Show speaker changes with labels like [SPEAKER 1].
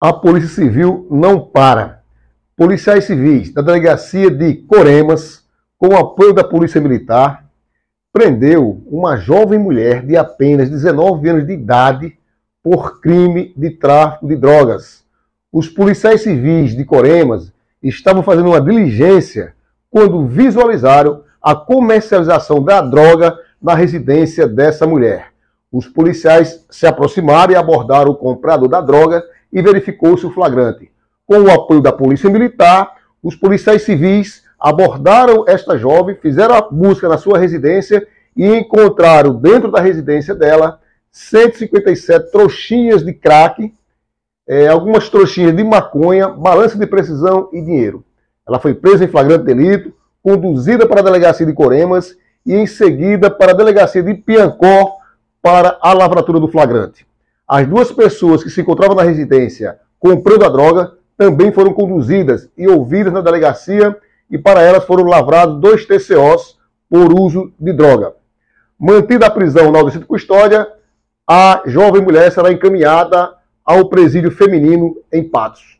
[SPEAKER 1] A Polícia Civil não para. Policiais civis da delegacia de Coremas, com o apoio da Polícia Militar, prendeu uma jovem mulher de apenas 19 anos de idade por crime de tráfico de drogas. Os policiais civis de Coremas estavam fazendo uma diligência quando visualizaram a comercialização da droga na residência dessa mulher. Os policiais se aproximaram e abordaram o comprador da droga e verificou-se o flagrante. Com o apoio da Polícia Militar, os policiais civis abordaram esta jovem, fizeram a busca na sua residência e encontraram dentro da residência dela 157 trouxinhas de crack, é, algumas trouxinhas de maconha, balança de precisão e dinheiro. Ela foi presa em flagrante delito, conduzida para a delegacia de Coremas e em seguida para a delegacia de Piancó para a lavratura do flagrante. As duas pessoas que se encontravam na residência comprando a droga também foram conduzidas e ouvidas na delegacia e para elas foram lavrados dois TCOs por uso de droga. Mantida a prisão na audiência de custódia, a jovem mulher será encaminhada ao presídio feminino em Patos.